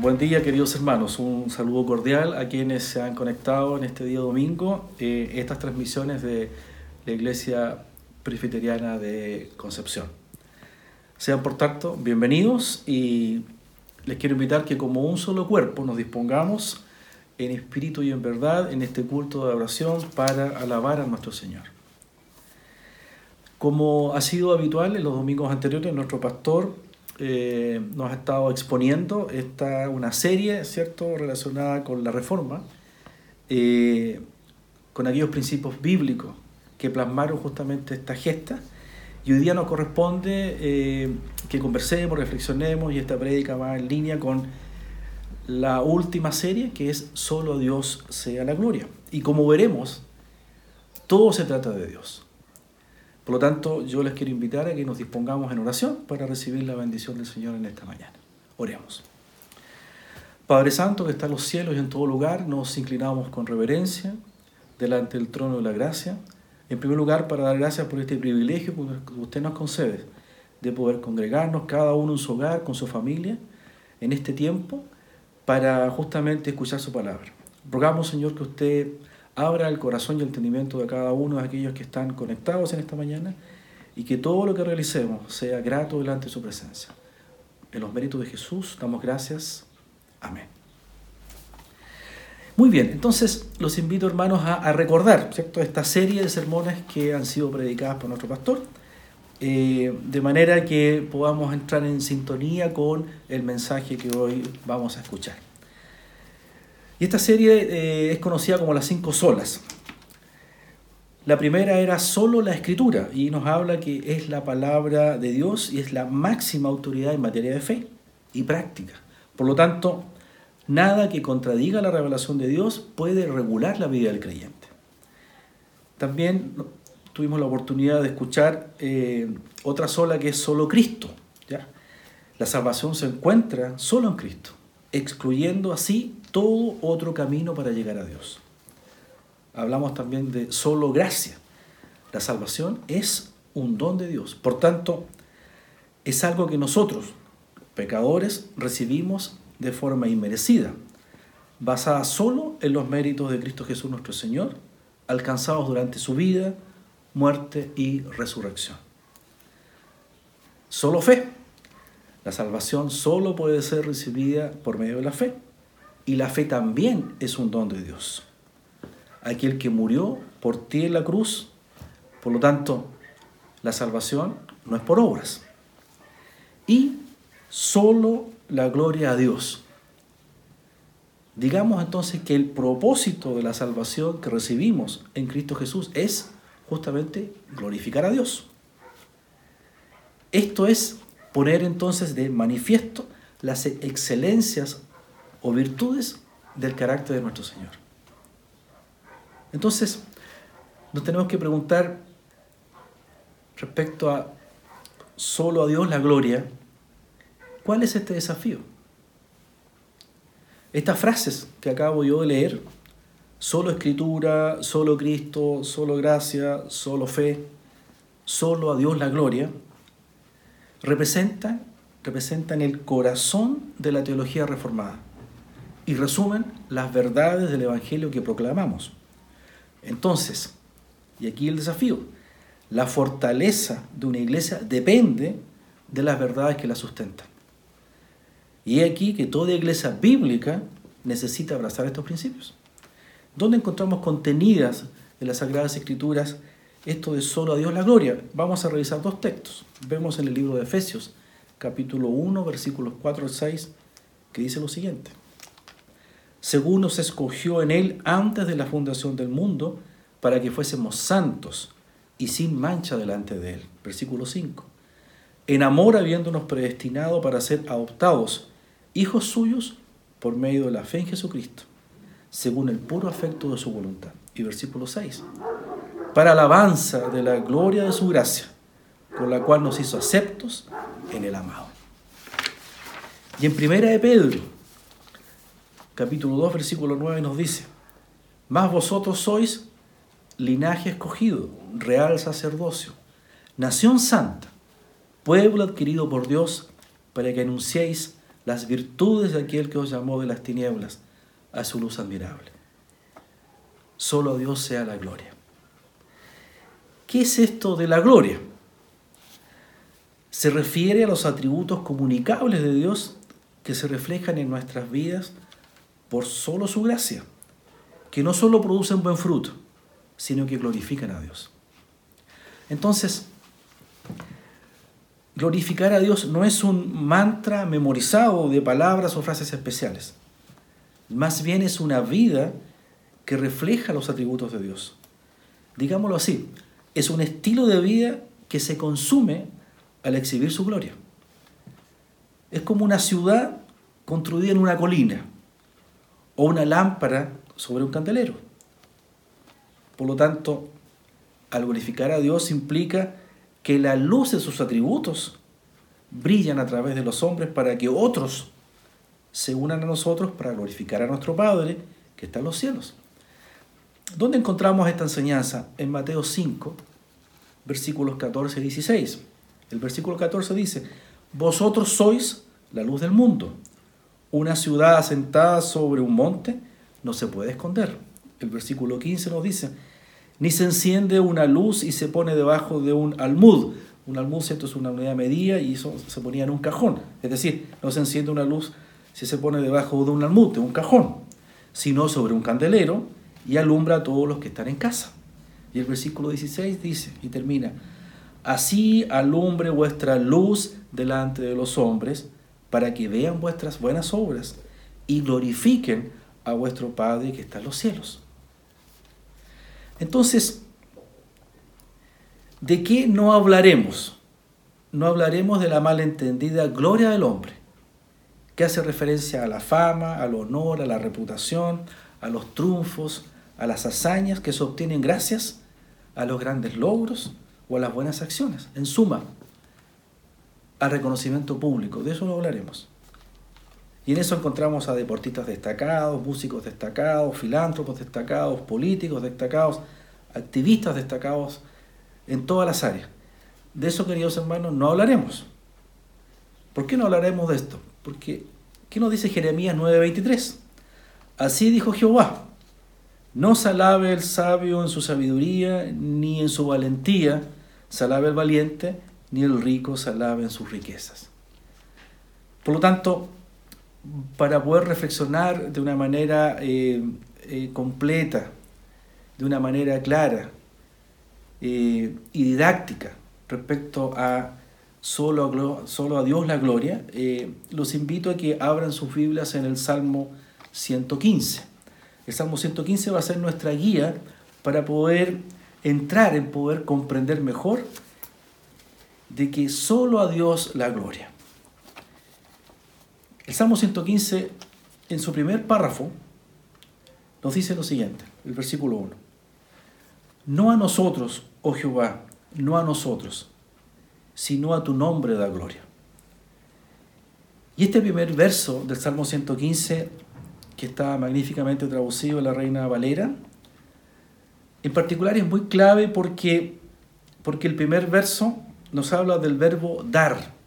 Buen día queridos hermanos, un saludo cordial a quienes se han conectado en este día domingo, eh, estas transmisiones de la Iglesia Presbiteriana de Concepción. Sean por tanto bienvenidos y les quiero invitar que como un solo cuerpo nos dispongamos en espíritu y en verdad en este culto de oración para alabar a nuestro Señor. Como ha sido habitual en los domingos anteriores, nuestro pastor eh, nos ha estado exponiendo esta, una serie ¿cierto? relacionada con la reforma, eh, con aquellos principios bíblicos que plasmaron justamente esta gesta. Y hoy día nos corresponde eh, que conversemos, reflexionemos y esta prédica va en línea con la última serie que es Solo Dios sea la gloria. Y como veremos, todo se trata de Dios. Por lo tanto, yo les quiero invitar a que nos dispongamos en oración para recibir la bendición del Señor en esta mañana. Oremos. Padre Santo que está en los cielos y en todo lugar, nos inclinamos con reverencia delante del trono de la gracia. En primer lugar, para dar gracias por este privilegio que usted nos concede de poder congregarnos cada uno en su hogar, con su familia, en este tiempo, para justamente escuchar su palabra. Rogamos, Señor, que usted abra el corazón y el entendimiento de cada uno de aquellos que están conectados en esta mañana y que todo lo que realicemos sea grato delante de su presencia. En los méritos de Jesús damos gracias. Amén. Muy bien, entonces los invito hermanos a, recordar ¿cierto? esta serie de sermones que han sido predicadas por nuestro pastor, eh, de manera que podamos entrar en sintonía con el mensaje que hoy vamos a escuchar. Y esta serie eh, es conocida como las cinco solas. La primera era solo la escritura y nos habla que es la palabra de Dios y es la máxima autoridad en materia de fe y práctica. Por lo tanto, nada que contradiga la revelación de Dios puede regular la vida del creyente. También tuvimos la oportunidad de escuchar eh, otra sola que es solo Cristo. ¿ya? La salvación se encuentra solo en Cristo, excluyendo así todo otro camino para llegar a Dios. Hablamos también de solo gracia. La salvación es un don de Dios. Por tanto, es algo que nosotros, pecadores, recibimos de forma inmerecida, basada solo en los méritos de Cristo Jesús nuestro Señor, alcanzados durante su vida, muerte y resurrección. Solo fe. La salvación solo puede ser recibida por medio de la fe. Y la fe también es un don de Dios. Aquel que murió por ti en la cruz, por lo tanto, la salvación no es por obras. Y solo la gloria a Dios. Digamos entonces que el propósito de la salvación que recibimos en Cristo Jesús es justamente glorificar a Dios. Esto es poner entonces de manifiesto las excelencias o virtudes del carácter de nuestro Señor. Entonces, nos tenemos que preguntar respecto a solo a Dios la gloria, ¿cuál es este desafío? Estas frases que acabo yo de leer, solo escritura, solo Cristo, solo gracia, solo fe, solo a Dios la gloria, representan, representan el corazón de la teología reformada y resumen las verdades del Evangelio que proclamamos. Entonces, y aquí el desafío, la fortaleza de una iglesia depende de las verdades que la sustentan. Y es aquí que toda iglesia bíblica necesita abrazar estos principios. ¿Dónde encontramos contenidas en las Sagradas Escrituras esto de solo a Dios la gloria? Vamos a revisar dos textos. Vemos en el libro de Efesios, capítulo 1, versículos 4 al 6, que dice lo siguiente según nos escogió en Él antes de la fundación del mundo, para que fuésemos santos y sin mancha delante de Él. Versículo 5. En amor habiéndonos predestinado para ser adoptados, hijos suyos, por medio de la fe en Jesucristo, según el puro afecto de su voluntad. Y versículo 6. Para alabanza de la gloria de su gracia, con la cual nos hizo aceptos en el amado. Y en primera de Pedro, capítulo 2, versículo 9 nos dice, más vosotros sois linaje escogido, real sacerdocio, nación santa, pueblo adquirido por Dios, para que anunciéis las virtudes de aquel que os llamó de las tinieblas a su luz admirable. Solo a Dios sea la gloria. ¿Qué es esto de la gloria? Se refiere a los atributos comunicables de Dios que se reflejan en nuestras vidas por solo su gracia, que no solo producen buen fruto, sino que glorifican a Dios. Entonces, glorificar a Dios no es un mantra memorizado de palabras o frases especiales. Más bien es una vida que refleja los atributos de Dios. Digámoslo así, es un estilo de vida que se consume al exhibir su gloria. Es como una ciudad construida en una colina o una lámpara sobre un candelero. Por lo tanto, al glorificar a Dios implica que la luz de sus atributos brillan a través de los hombres para que otros se unan a nosotros para glorificar a nuestro Padre que está en los cielos. ¿Dónde encontramos esta enseñanza? En Mateo 5, versículos 14 y 16. El versículo 14 dice, Vosotros sois la luz del mundo. Una ciudad asentada sobre un monte no se puede esconder. El versículo 15 nos dice, ni se enciende una luz y se pone debajo de un almud. Un almud, ¿cierto? Es una unidad medida y eso se ponía en un cajón. Es decir, no se enciende una luz si se pone debajo de un almud, de un cajón, sino sobre un candelero y alumbra a todos los que están en casa. Y el versículo 16 dice, y termina, así alumbre vuestra luz delante de los hombres, para que vean vuestras buenas obras y glorifiquen a vuestro Padre que está en los cielos. Entonces, ¿de qué no hablaremos? No hablaremos de la malentendida gloria del hombre, que hace referencia a la fama, al honor, a la reputación, a los triunfos, a las hazañas que se obtienen gracias a los grandes logros o a las buenas acciones. En suma, al reconocimiento público. De eso no hablaremos. Y en eso encontramos a deportistas destacados, músicos destacados, filántropos destacados, políticos destacados, activistas destacados en todas las áreas. De eso, queridos hermanos, no hablaremos. ¿Por qué no hablaremos de esto? Porque, ¿qué nos dice Jeremías 9:23? Así dijo Jehová, no se alabe el sabio en su sabiduría, ni en su valentía, se alabe el valiente, ni el rico se alabe en sus riquezas. Por lo tanto, para poder reflexionar de una manera eh, eh, completa, de una manera clara eh, y didáctica respecto a solo, a solo a Dios la gloria, los invito a que abran sus Biblias en el Salmo 115. El Salmo 115 va a ser nuestra guía para poder entrar en poder comprender mejor de que solo a Dios la gloria. El Salmo 115, en su primer párrafo, nos dice lo siguiente, el versículo 1. No a nosotros, oh Jehová, no a nosotros, sino a tu nombre da gloria. Y este primer verso del Salmo 115, que está magníficamente traducido en la Reina Valera, en particular es muy clave porque, porque el primer verso nos habla del verbo dar.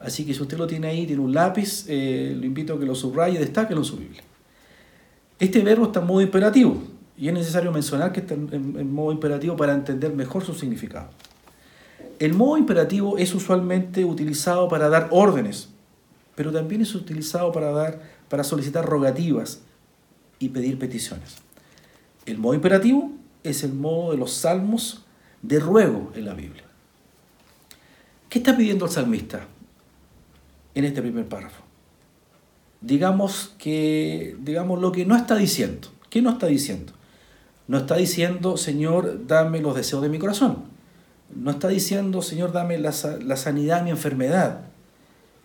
Así que si usted lo tiene ahí, tiene un lápiz, eh, lo invito a que lo subraye y destaque en su Biblia. Este verbo está en modo imperativo y es necesario mencionar que está en, modo imperativo para entender mejor su significado. El modo imperativo es usualmente utilizado para dar órdenes, pero también es utilizado para, dar, para solicitar rogativas y pedir peticiones. El modo imperativo es el modo de los salmos de ruego en la Biblia. ¿Qué está pidiendo el salmista en este primer párrafo? Digamos que, digamos lo que no está diciendo. ¿Qué no está diciendo? No está diciendo, Señor, dame los deseos de mi corazón. No está diciendo, Señor, dame la, sanidad de mi enfermedad.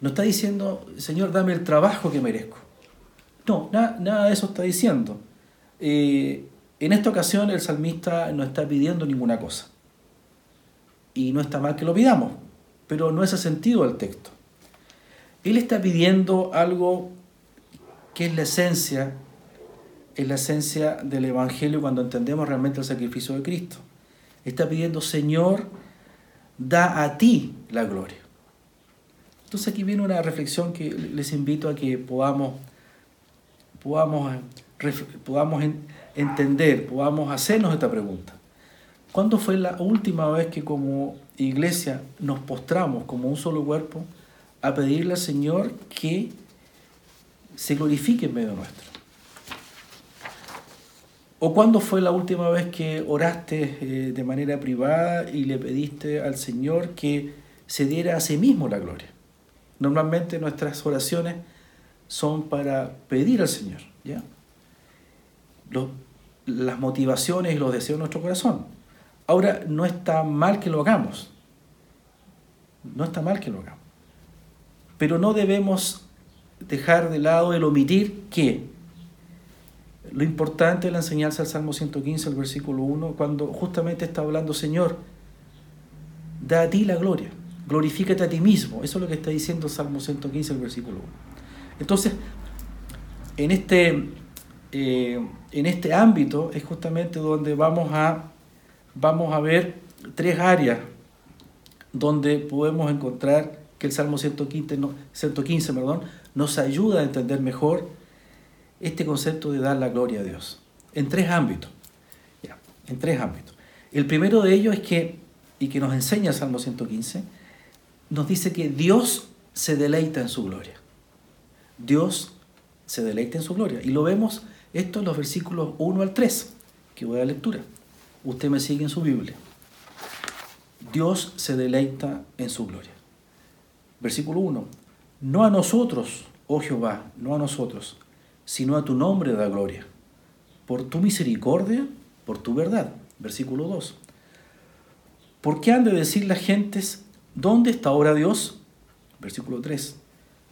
No está diciendo, Señor, dame el trabajo que merezco. No, nada de eso está diciendo. Eh, en esta ocasión el salmista no está pidiendo ninguna cosa. Y no está mal que lo pidamos pero no es el sentido del texto. Él está pidiendo algo que es la esencia, es la esencia del Evangelio cuando entendemos realmente el sacrificio de Cristo. Está pidiendo, Señor, da a ti la gloria. Entonces aquí viene una reflexión que les invito a que podamos, podamos, podamos entender, podamos hacernos esta pregunta. ¿Cuándo fue la última vez que como iglesia nos postramos como un solo cuerpo a pedirle al Señor que se glorifique en medio nuestro? ¿O cuándo fue la última vez que oraste eh, de manera privada y le pediste al Señor que se diera a sí mismo la gloria? Normalmente nuestras oraciones son para pedir al Señor, ¿ya? las motivaciones y los deseos de nuestro corazón. Ahora, no está mal que lo hagamos. No está mal que lo hagamos. Pero no debemos dejar de lado el omitir que lo importante es la enseñanza del Salmo 115, el versículo 1, cuando justamente está hablando, Señor, da a ti la gloria, glorifícate a ti mismo. Eso es lo que está diciendo el Salmo 115, el versículo 1. Entonces, en este, eh, en este ámbito es justamente donde vamos a, vamos a ver tres áreas donde podemos encontrar que el Salmo 115, 115 perdón, nos ayuda a entender mejor este concepto de dar la gloria a Dios. En tres ámbitos. en tres ámbitos. El primero de ellos es que, y que nos enseña el Salmo 115, nos dice que Dios se deleita en su gloria. Dios se deleita en su gloria. Y lo vemos esto en los versículos 1 al 3, que voy a la lectura. Usted me sigue en su Biblia. Dios se deleita en su gloria. Versículo 1. No a nosotros, oh Jehová, no a nosotros, sino a tu nombre da gloria, por tu misericordia, por tu verdad. Versículo 2. ¿Por qué han de decir las gentes, ¿dónde está ahora Dios? Versículo 3.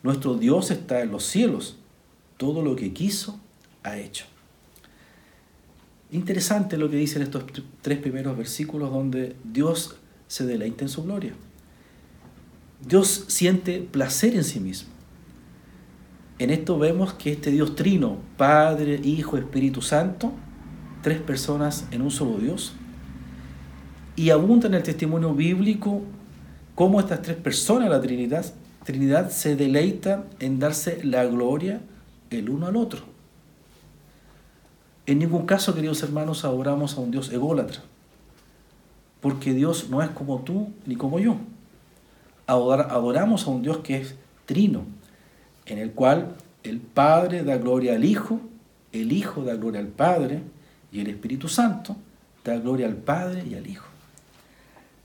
Nuestro Dios está en los cielos, todo lo que quiso ha hecho. Interesante lo que dicen estos tres primeros versículos donde Dios se deleita en su gloria. Dios siente placer en sí mismo. En esto vemos que este Dios trino, Padre, Hijo, Espíritu Santo, tres personas en un solo Dios, y abunda en el testimonio bíblico cómo estas tres personas, la Trinidad, Trinidad se deleita en darse la gloria el uno al otro. En ningún caso, queridos hermanos, adoramos a un Dios ególatra, porque Dios no es como tú ni como yo. Adoramos a un Dios que es trino, en el cual el Padre da gloria al Hijo, el Hijo da gloria al Padre y el Espíritu Santo da gloria al Padre y al Hijo.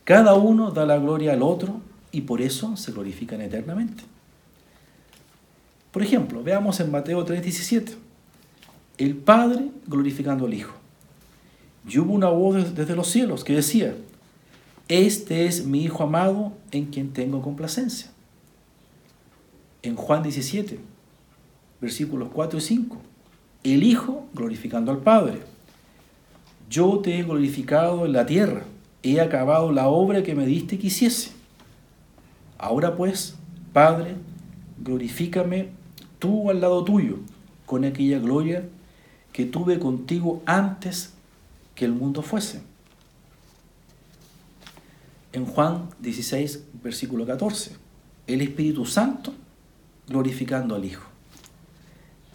Cada uno da la gloria al otro y por eso se glorifican eternamente. Por ejemplo, veamos en Mateo 3:17, el Padre glorificando al Hijo. Y hubo una voz desde los cielos que decía, este es mi Hijo amado en quien tengo complacencia en Juan 17, versículos 4 y 5. El Hijo glorificando al Padre. Yo te he glorificado en la tierra, he acabado la obra que me diste que hiciese. Ahora pues, Padre, glorifícame tú al lado tuyo, con aquella gloria que tuve contigo antes que el mundo fuese. En Juan 16, versículo 14, el Espíritu Santo glorificando al Hijo.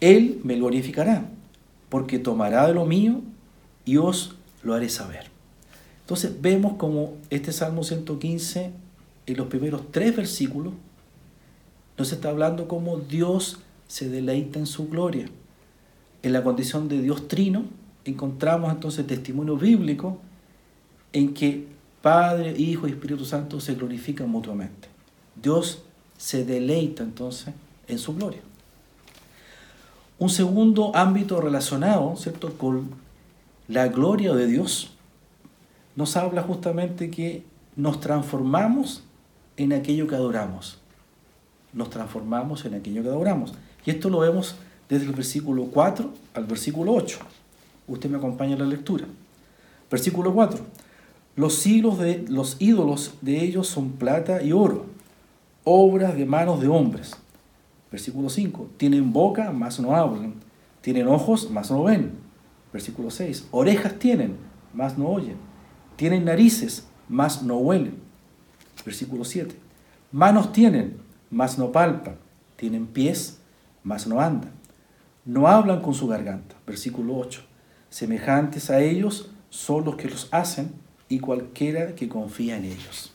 Él me glorificará, porque tomará de lo mío y os lo haré saber. Entonces vemos como este Salmo 115, en los primeros tres versículos, nos está hablando como Dios se deleita en su gloria. En la condición de Dios trino, encontramos entonces testimonio bíblico en que Padre, Hijo y Espíritu Santo se glorifican mutuamente. Dios se deleita entonces en su gloria. Un segundo ámbito relacionado, ¿cierto?, con la gloria de Dios, nos habla justamente que nos transformamos en aquello que adoramos. Nos transformamos en aquello que adoramos. Y esto lo vemos desde el versículo 4 al versículo 8. Usted me acompaña en la lectura. Versículo 4. Los, de, los ídolos de ellos son plata y oro obras de manos de hombres. Versículo 5. Tienen boca, mas no hablan. Tienen ojos, mas no ven. Versículo 6. Orejas tienen, mas no oyen. Tienen narices, mas no huelen. Versículo 7. Manos tienen, mas no palpan, tienen pies, mas no andan, no hablan con su garganta. Versículo 8. Semejantes a ellos son los que los hacen y cualquiera que confía en ellos.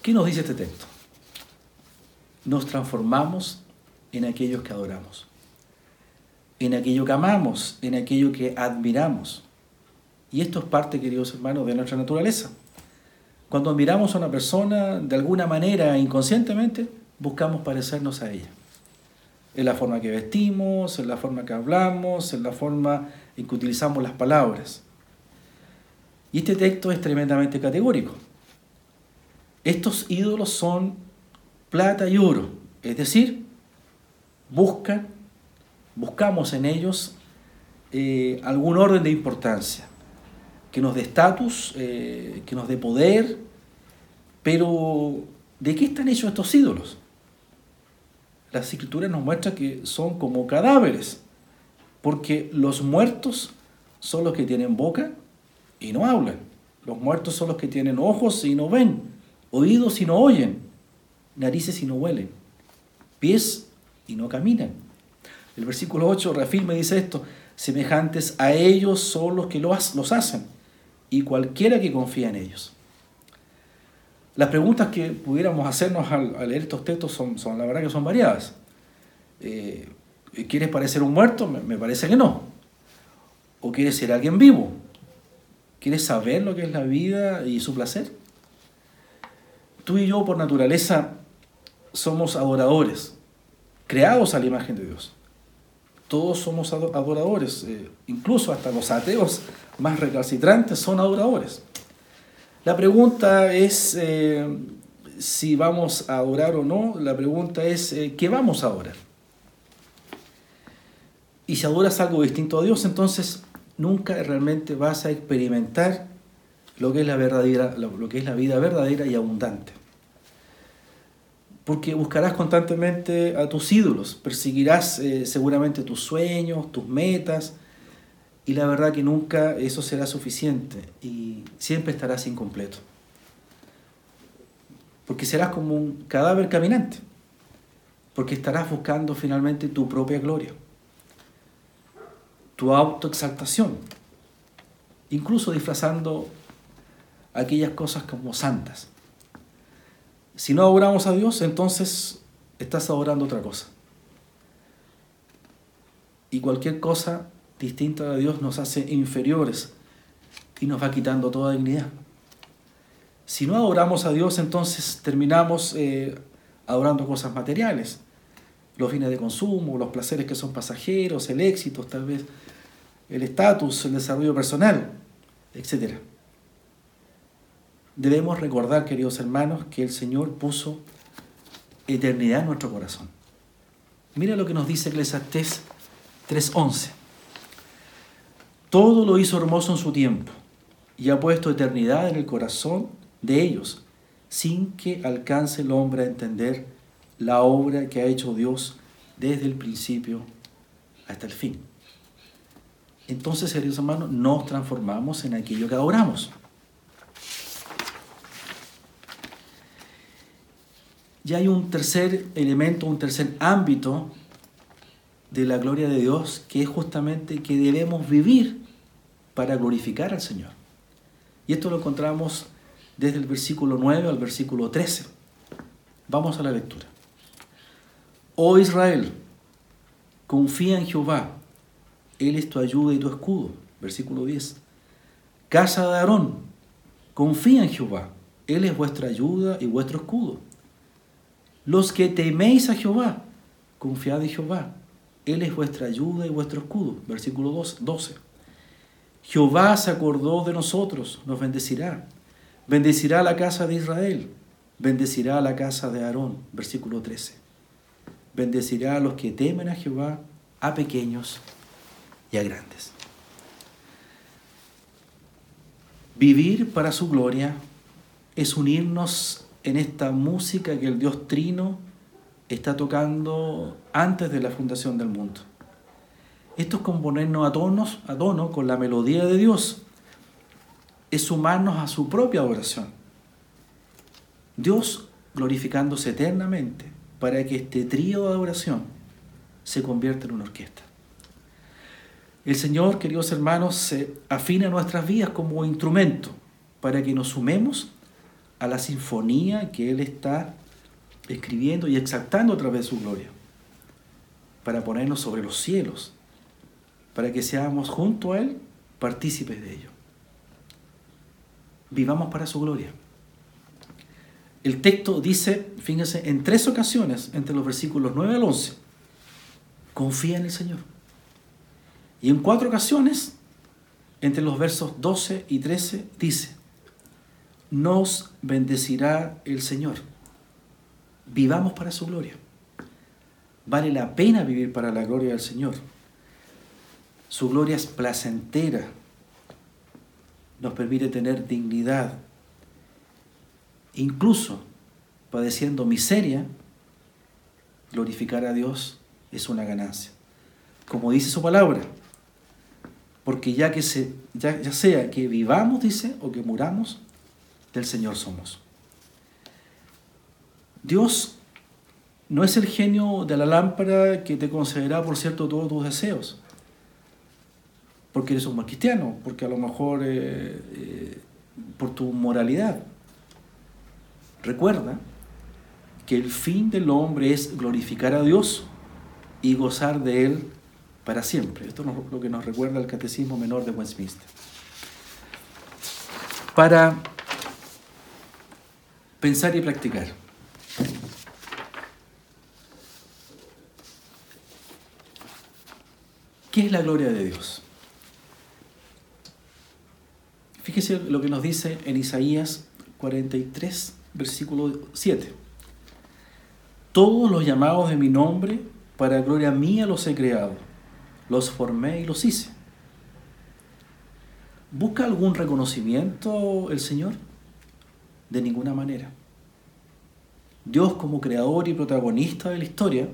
¿Qué nos dice este texto? Nos transformamos en aquellos que adoramos, en aquello que amamos, en aquello que admiramos. Y esto es parte, queridos hermanos, de nuestra naturaleza. Cuando admiramos a una persona, de alguna manera, inconscientemente, buscamos parecernos a ella. En la forma que vestimos, en la forma que hablamos, en la forma en que utilizamos las palabras. Y este texto es tremendamente categórico. Estos ídolos son plata y oro, es decir, buscan, buscamos en ellos eh, algún orden de importancia, que nos dé estatus, eh, que nos dé poder, pero ¿de qué están hechos estos ídolos? Las escrituras nos muestran que son como cadáveres, porque los muertos son los que tienen boca y no hablan. Los muertos son los que tienen ojos y no ven, oídos y no oyen, narices y no huelen, pies y no caminan. El versículo 8 reafirma y dice esto, semejantes a ellos son los que los hacen y cualquiera que confía en ellos. Las preguntas que pudiéramos hacernos al, leer estos textos son, son, la verdad que son variadas. Eh, ¿Quieres parecer un muerto? Me, parece que no. ¿O quieres ser alguien vivo? ¿Quieres saber lo que es la vida y su placer? Tú y yo por naturaleza somos adoradores, creados a la imagen de Dios. Todos somos adoradores, eh, incluso hasta los ateos más recalcitrantes son adoradores. La pregunta es eh, si vamos a adorar o no, la pregunta es eh, ¿qué vamos a adorar? Y si adoras algo distinto a Dios, entonces nunca realmente vas a experimentar lo que es la, verdadera, lo que es la vida verdadera y abundante. Porque buscarás constantemente a tus ídolos, perseguirás eh, seguramente tus sueños, tus metas, y la verdad que nunca eso será suficiente y siempre estarás incompleto. Porque serás como un cadáver caminante, porque estarás buscando finalmente tu propia gloria tu autoexaltación, incluso disfrazando aquellas cosas como santas. Si no adoramos a Dios, entonces estás adorando otra cosa. Y cualquier cosa distinta a Dios nos hace inferiores y nos va quitando toda dignidad. Si no adoramos a Dios, entonces terminamos eh, adorando cosas materiales, los bienes de consumo, los placeres que son pasajeros, el éxito, tal vez el estatus, el desarrollo personal, etc. Debemos recordar, queridos hermanos, que el Señor puso eternidad en nuestro corazón. Mira lo que nos dice Eclesiastés 3:11. Todo lo hizo hermoso en su tiempo y ha puesto eternidad en el corazón de ellos, sin que alcance el hombre a entender la obra que ha hecho Dios desde el principio hasta el fin. Entonces, queridos hermanos, nos transformamos en aquello que adoramos. Y hay un tercer elemento, un tercer ámbito de la gloria de Dios que es justamente que debemos vivir para glorificar al Señor. Y esto lo encontramos desde el versículo 9 al versículo 13. Vamos a la lectura. Oh Israel, confía en Jehová, Él es tu ayuda y tu escudo. Versículo 10. Casa de Aarón, confía en Jehová, Él es vuestra ayuda y vuestro escudo. Los que teméis a Jehová, confiad en Jehová, Él es vuestra ayuda y vuestro escudo. Versículo 12. Jehová se acordó de nosotros, nos bendecirá. Bendecirá la casa de Israel, bendecirá la casa de Aarón. Versículo 13 bendecirá a los que temen a Jehová, a pequeños y a grandes. Vivir para su gloria es unirnos en esta música que el Dios Trino está tocando antes de la fundación del mundo. Esto es componernos a, a tono con la melodía de Dios. Es sumarnos a su propia oración. Dios glorificándose eternamente para que este trío de adoración se convierta en una orquesta. El Señor, queridos hermanos, se afina nuestras vidas como instrumento para que nos sumemos a la sinfonía que Él está escribiendo y exaltando a través de su gloria, para ponernos sobre los cielos, para que seamos junto a Él partícipes de ello. Vivamos para su gloria. El texto dice, fíjense, en tres ocasiones, entre los versículos 9 al 11, confía en el Señor. Y en cuatro ocasiones, entre los versos 12 y 13, dice, nos bendecirá el Señor. Vivamos para su gloria. Vale la pena vivir para la gloria del Señor. Su gloria es placentera. Nos permite tener dignidad. Incluso padeciendo miseria, glorificar a Dios es una ganancia. Como dice su palabra, porque ya que se, ya, ya sea que vivamos, dice, o que muramos, del Señor somos. Dios no es el genio de la lámpara que te concederá, por cierto, todos tus deseos, porque eres un mal cristiano, porque a lo mejor eh, eh, por tu moralidad. Recuerda que el fin del hombre es glorificar a Dios y gozar de Él para siempre. Esto es lo que nos recuerda el Catecismo Menor de Westminster. Para pensar y practicar. ¿Qué es la gloria de Dios? Fíjese lo que nos dice en Isaías 43, versículo 7. Todos los llamados de mi nombre, para gloria mía los he creado, los formé y los hice. ¿Busca algún reconocimiento el Señor? De ninguna manera. Dios como creador y protagonista de la historia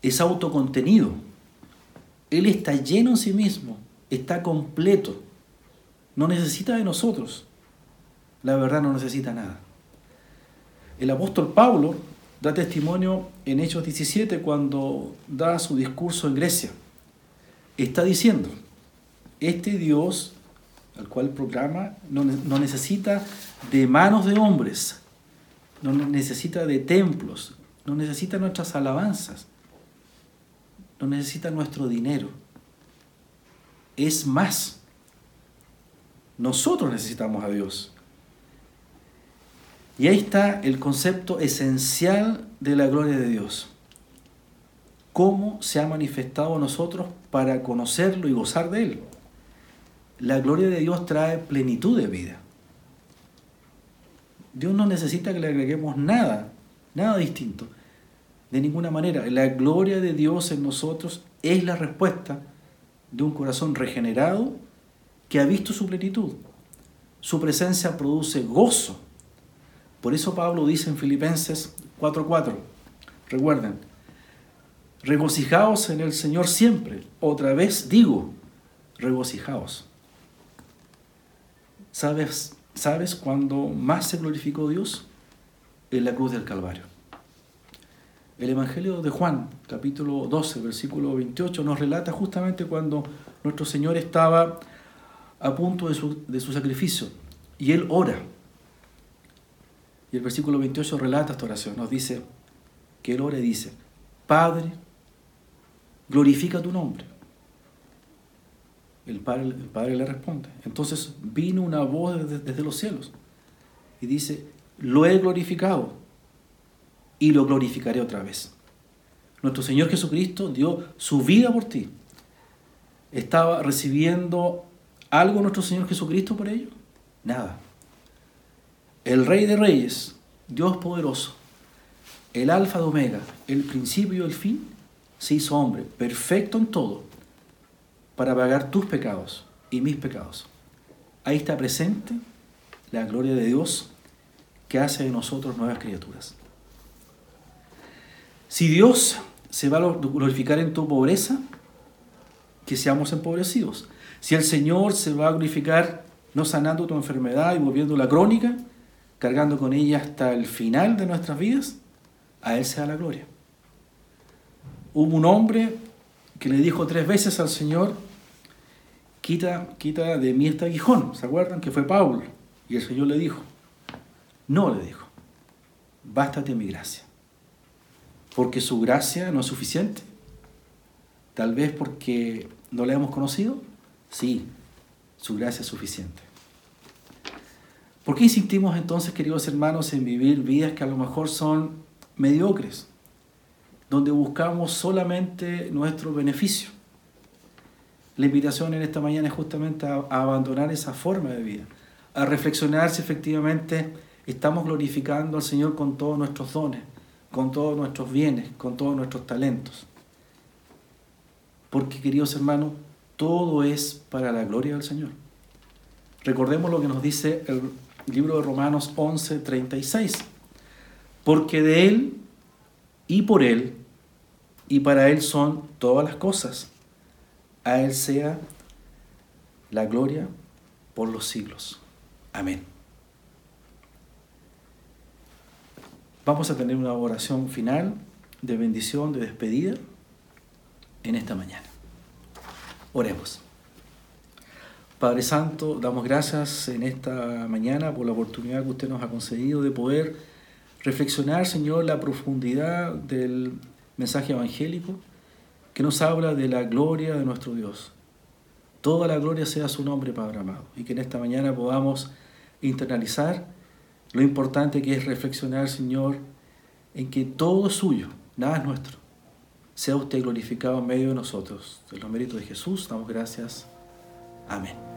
es autocontenido. Él está lleno en sí mismo, está completo. No necesita de nosotros. La verdad no necesita nada. El apóstol Pablo da testimonio en Hechos 17 cuando da su discurso en Grecia. Está diciendo, este Dios al cual proclama no, no necesita de manos de hombres, no necesita de templos, no necesita nuestras alabanzas, no necesita nuestro dinero. Es más, nosotros necesitamos a Dios. Y ahí está el concepto esencial de la gloria de Dios. Cómo se ha manifestado a nosotros para conocerlo y gozar de él. La gloria de Dios trae plenitud de vida. Dios no necesita que le agreguemos nada, nada distinto. De ninguna manera. La gloria de Dios en nosotros es la respuesta de un corazón regenerado que ha visto su plenitud. Su presencia produce gozo. Por eso Pablo dice en Filipenses 4:4, recuerden, regocijaos en el Señor siempre. Otra vez digo, regocijaos. ¿Sabes ¿Sabes cuándo más se glorificó Dios? En la cruz del Calvario. El Evangelio de Juan, capítulo 12, versículo 28, nos relata justamente cuando nuestro Señor estaba a punto de su, sacrificio y Él ora. Y el versículo 28 relata esta oración, nos dice que Él ora y dice, Padre, glorifica tu nombre el padre, el padre le responde. Entonces vino una voz desde, desde los cielos y dice, lo he glorificado y lo glorificaré otra vez. Nuestro Señor Jesucristo dio su vida por ti. ¿Estaba recibiendo algo nuestro Señor Jesucristo por ello? Nada. El Rey de Reyes, Dios poderoso, el Alfa de Omega, el principio y el fin, se hizo hombre, perfecto en todo para pagar tus pecados y mis pecados. Ahí está presente la gloria de Dios que hace de nosotros nuevas criaturas. Si Dios se va a glorificar en tu pobreza, que seamos empobrecidos. Si el Señor se va a glorificar no sanando tu enfermedad y volviéndola crónica, cargando con ella hasta el final de nuestras vidas, a Él sea la gloria. Hubo un hombre que le dijo tres veces al Señor, quita, quita de mí este aguijón. ¿Se acuerdan? Que fue Pablo. Y el Señor le dijo, no le dijo, bástate mi gracia. Porque su gracia no es suficiente. Tal vez porque no la hemos conocido. Sí, su gracia es suficiente. ¿Por qué insistimos entonces, queridos hermanos, en vivir vidas que a lo mejor son mediocres? Donde buscamos solamente nuestro beneficio. La invitación en esta mañana es justamente a, abandonar esa forma de vida, a reflexionar si efectivamente estamos glorificando al Señor con todos nuestros dones, con todos nuestros bienes, con todos nuestros talentos. Porque, queridos hermanos, todo es para la gloria del Señor. Recordemos lo que nos dice el libro de Romanos 11, 36. Porque de Él y por Él y para Él son todas las cosas. A Él sea la gloria por los siglos. Amén. Vamos a tener una oración final de bendición, de despedida en esta mañana. Oremos. Padre Santo, damos gracias en esta mañana por la oportunidad que usted nos ha concedido de poder reflexionar, Señor, la profundidad del mensaje evangélico que nos habla de la gloria de nuestro Dios. Toda la gloria sea su nombre, Padre amado, y que en esta mañana podamos internalizar lo importante que es reflexionar, Señor, en que todo es suyo, nada es nuestro. Sea usted glorificado en medio de nosotros. En los méritos de Jesús, damos gracias. Amén.